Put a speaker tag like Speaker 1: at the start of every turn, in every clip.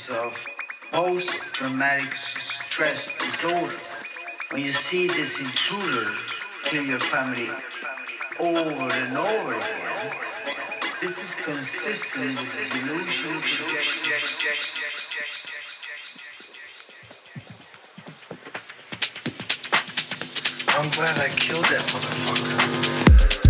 Speaker 1: symptoms of post traumatic stress disorder. When you see this intruder kill your family over and over again, this is consistent with delusion. I'm glad I killed that motherfucker.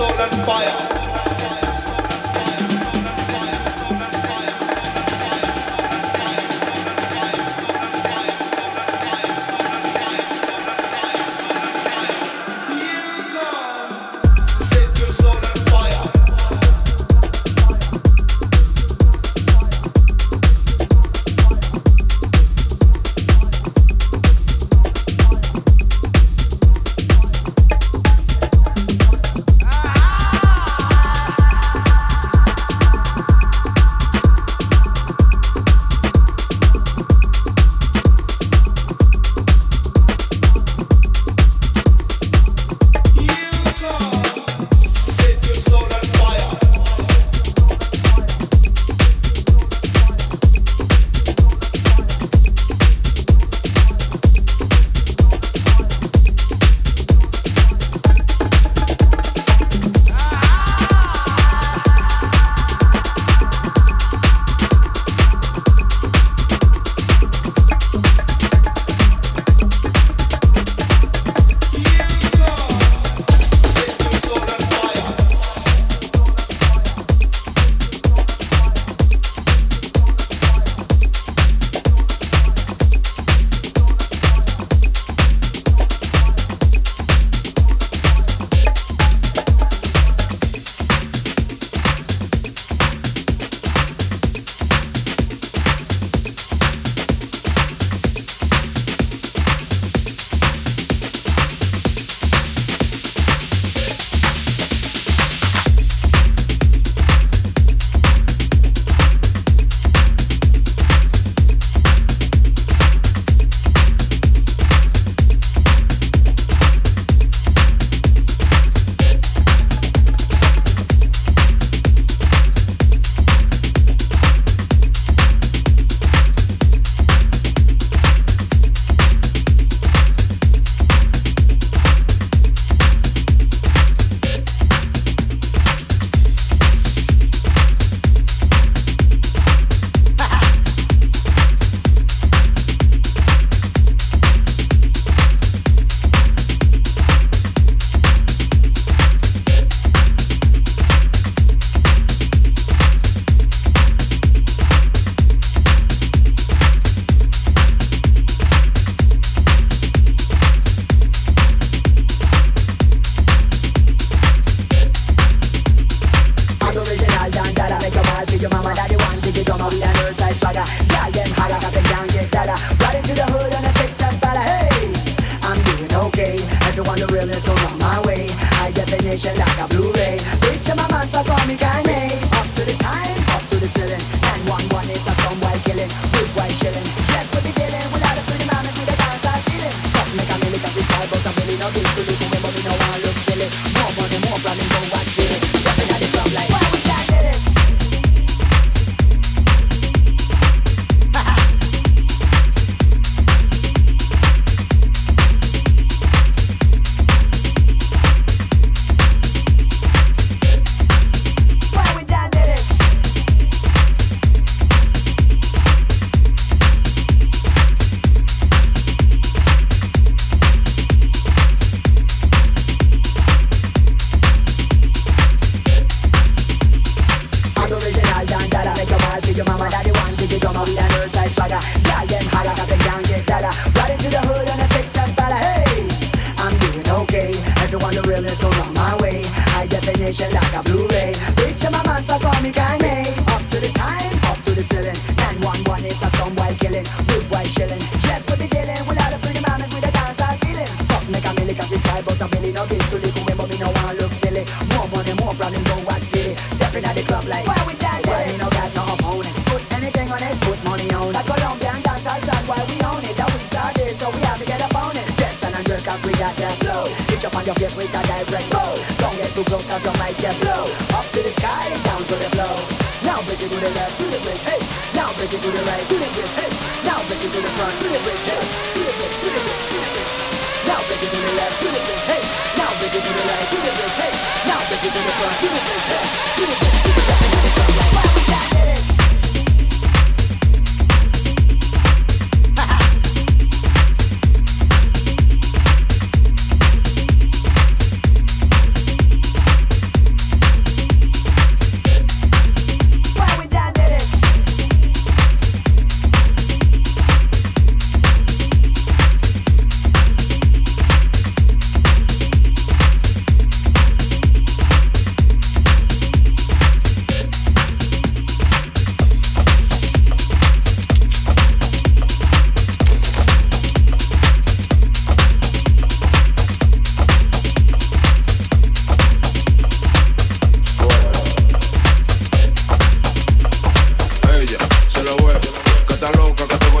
Speaker 2: soul and fire.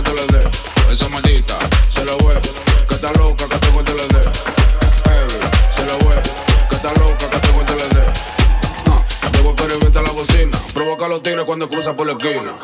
Speaker 2: te Esa maldita, se lo voy. Que está loca, que tengo te TLD. dé. Heavy, se lo voy. Que está loca, que tengo el TLD. dé. Debo que revienta la bocina. Provoca los tigres cuando cruza por la esquina.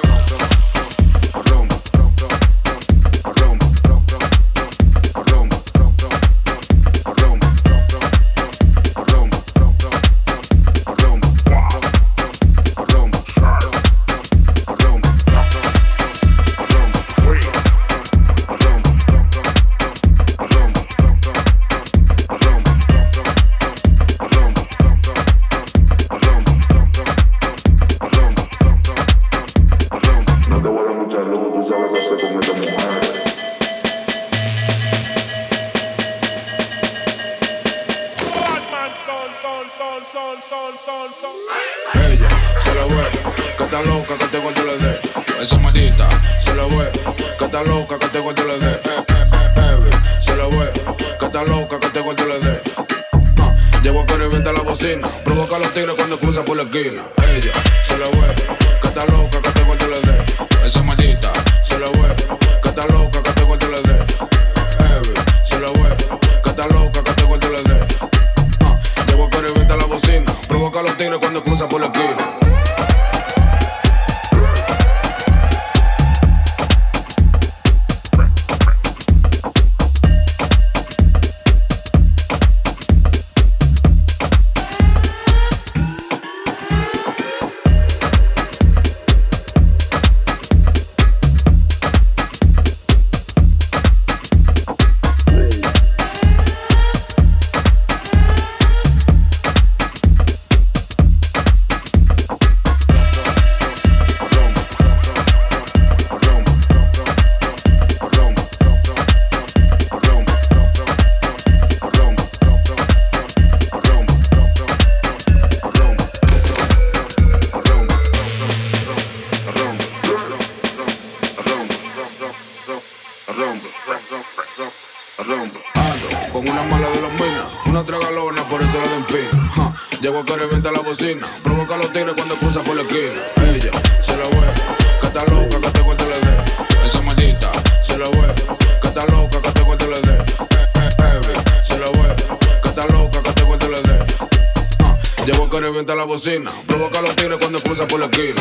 Speaker 2: provocar Provoca los tigres cuando cruza por la esquina.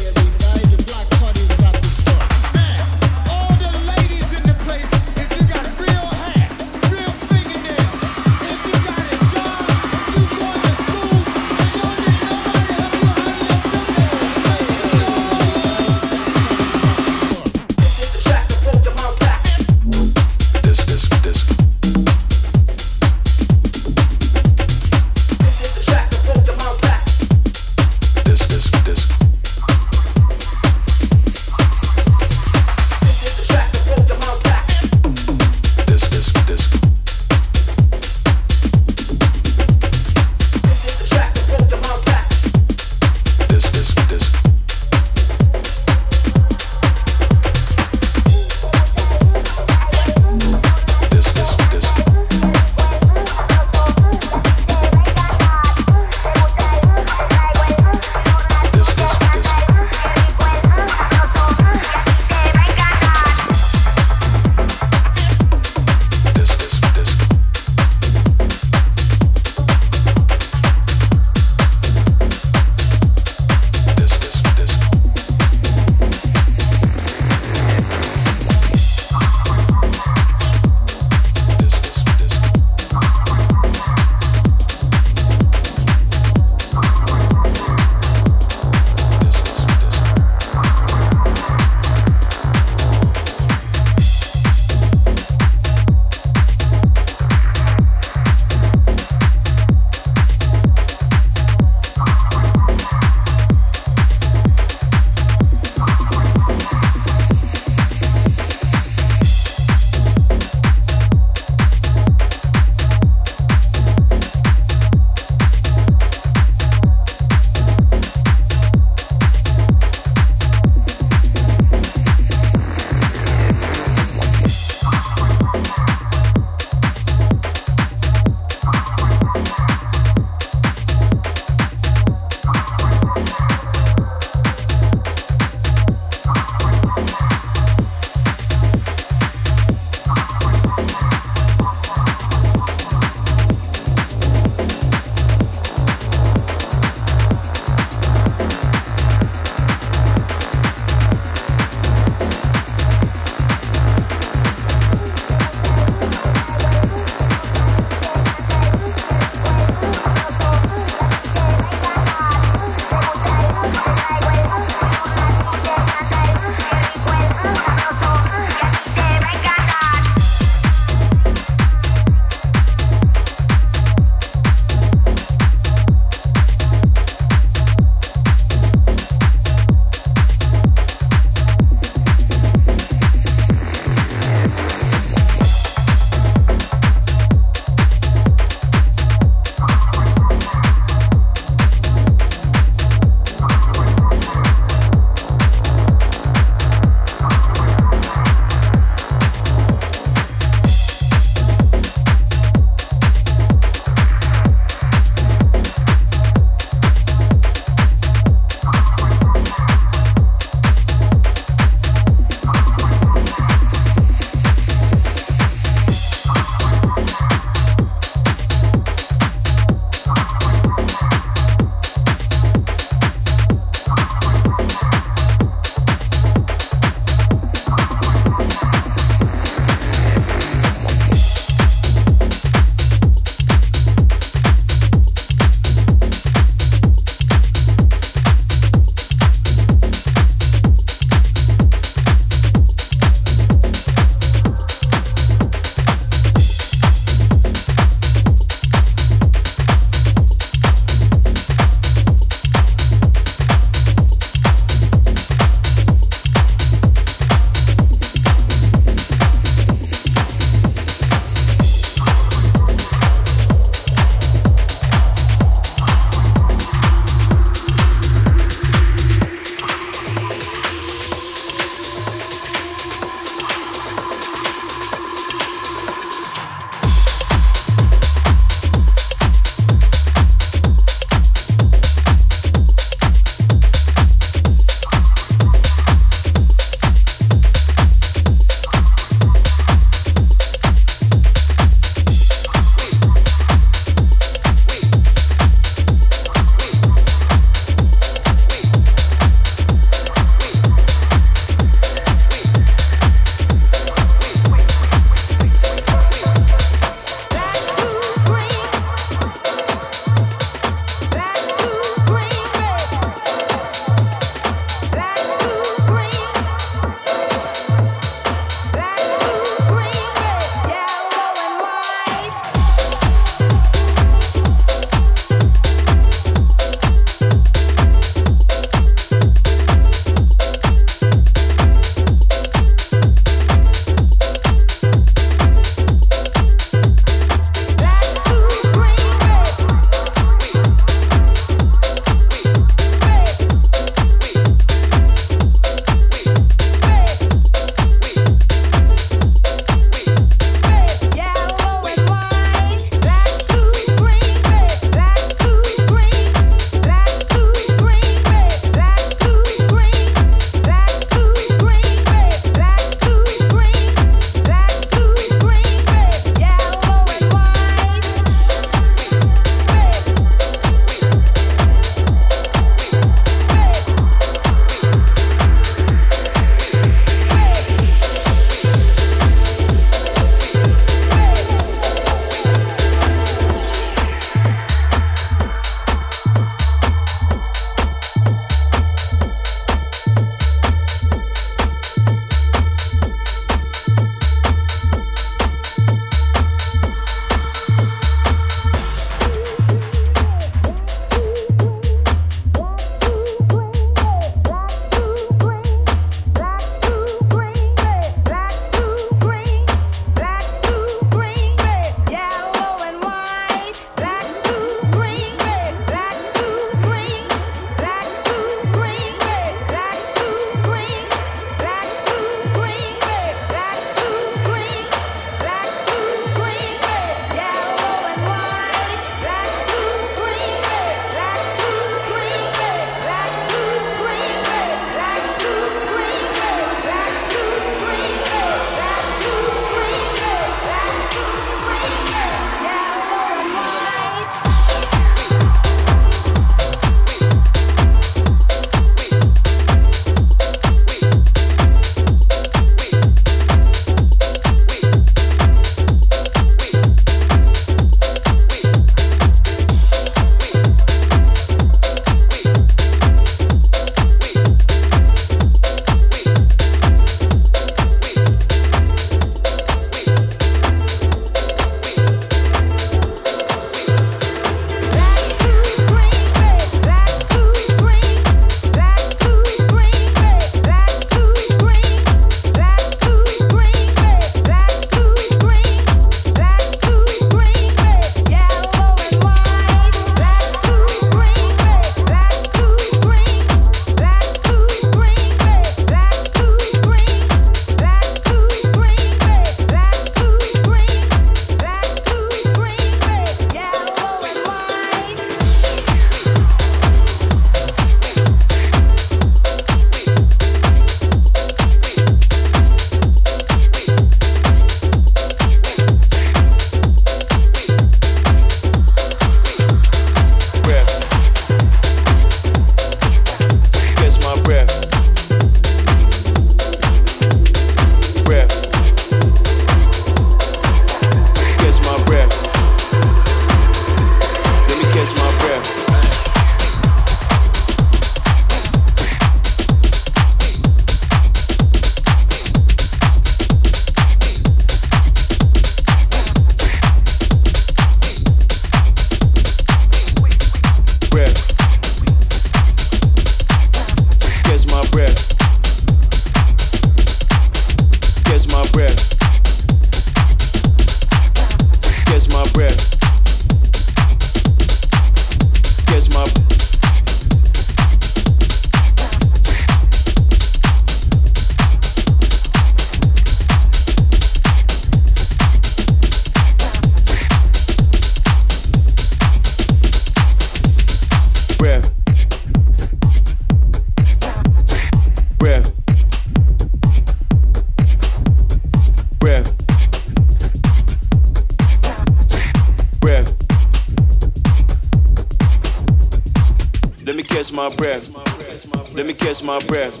Speaker 3: Let me catch my breath.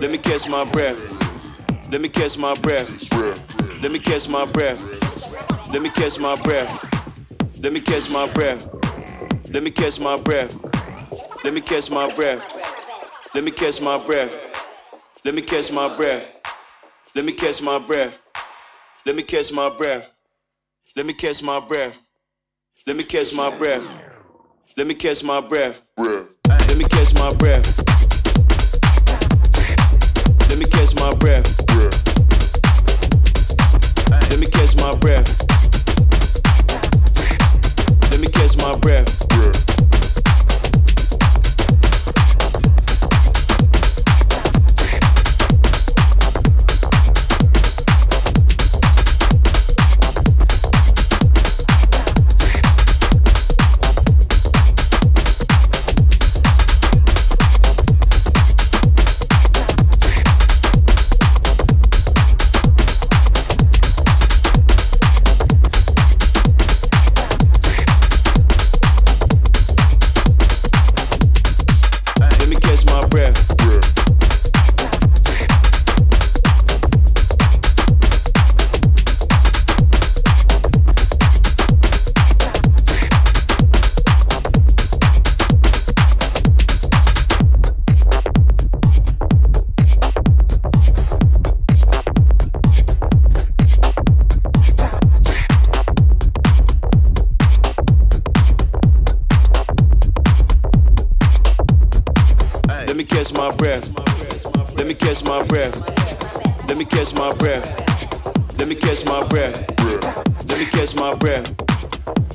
Speaker 3: Let me catch my breath. Let me catch my breath. Let me catch my breath. Let me catch my breath. Let me catch my breath. Let me catch my breath. Let me catch my breath. Let me catch my breath. Let me catch my breath. Let me catch my breath. Let me catch my breath. Let me catch my breath. Let me catch my breath. Let me catch my breath me catch my breath. Let me catch my breath. Let me catch my breath. Let me catch my breath.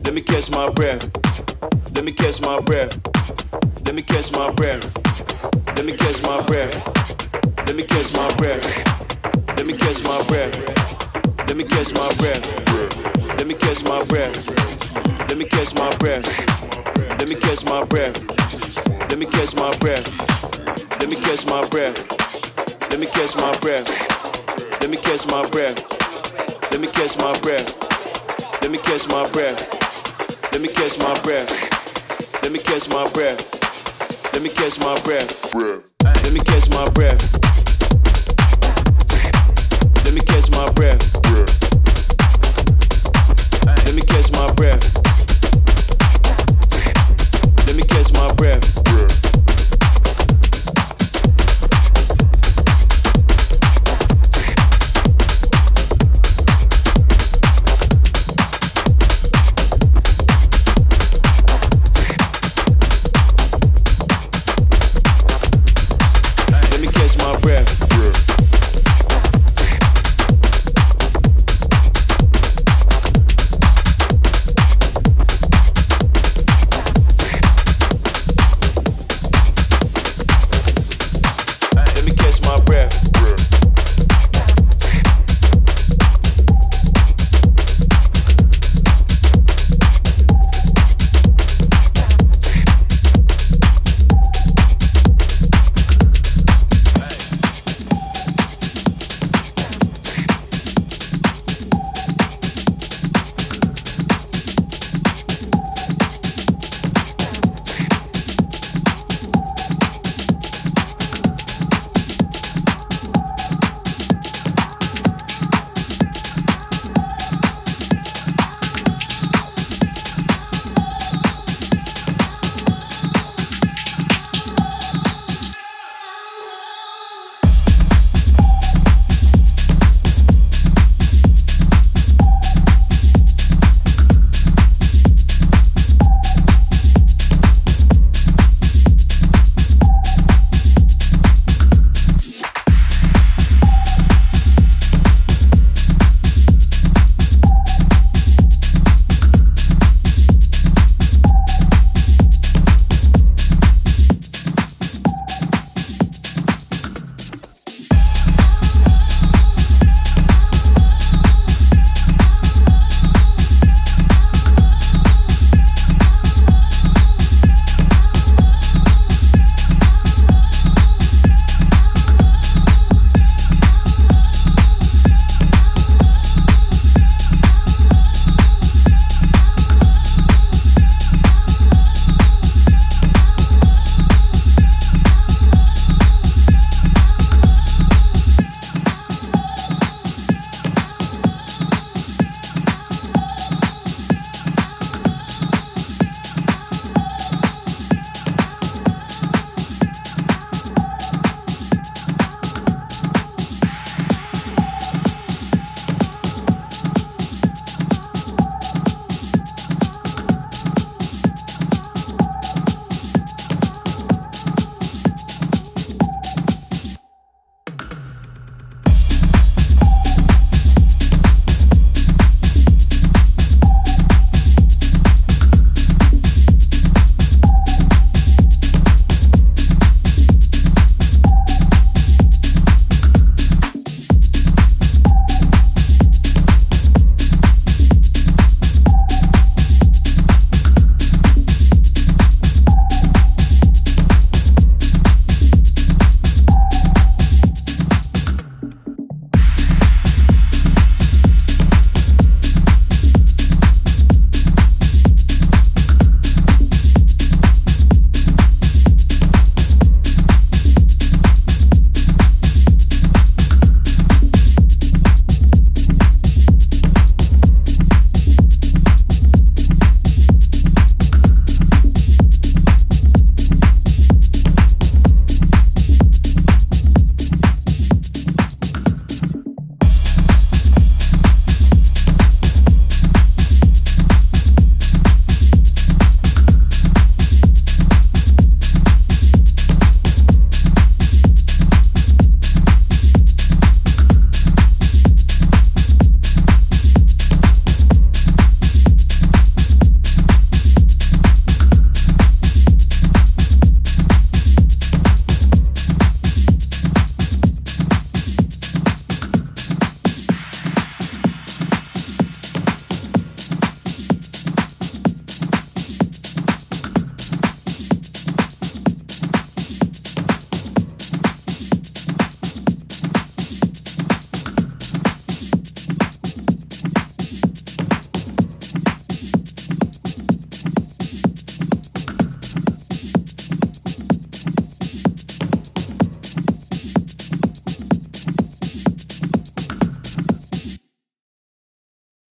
Speaker 3: Let me catch my breath. Let me catch my breath. Let me catch my breath. Let me catch my breath. Let me catch my breath. Let me catch my breath. Let me catch my breath. Let me catch my breath. Let me catch my breath. Let me catch my breath. Let me catch my breath. Let me catch my breath. Let me catch my breath. Let me catch my breath. Let me catch my breath. Let me catch my breath. Let me catch my breath. Let me catch my breath. Let me catch my breath. Let me catch my breath. Let me catch my breath. Let me catch my breath. Let me catch my breath.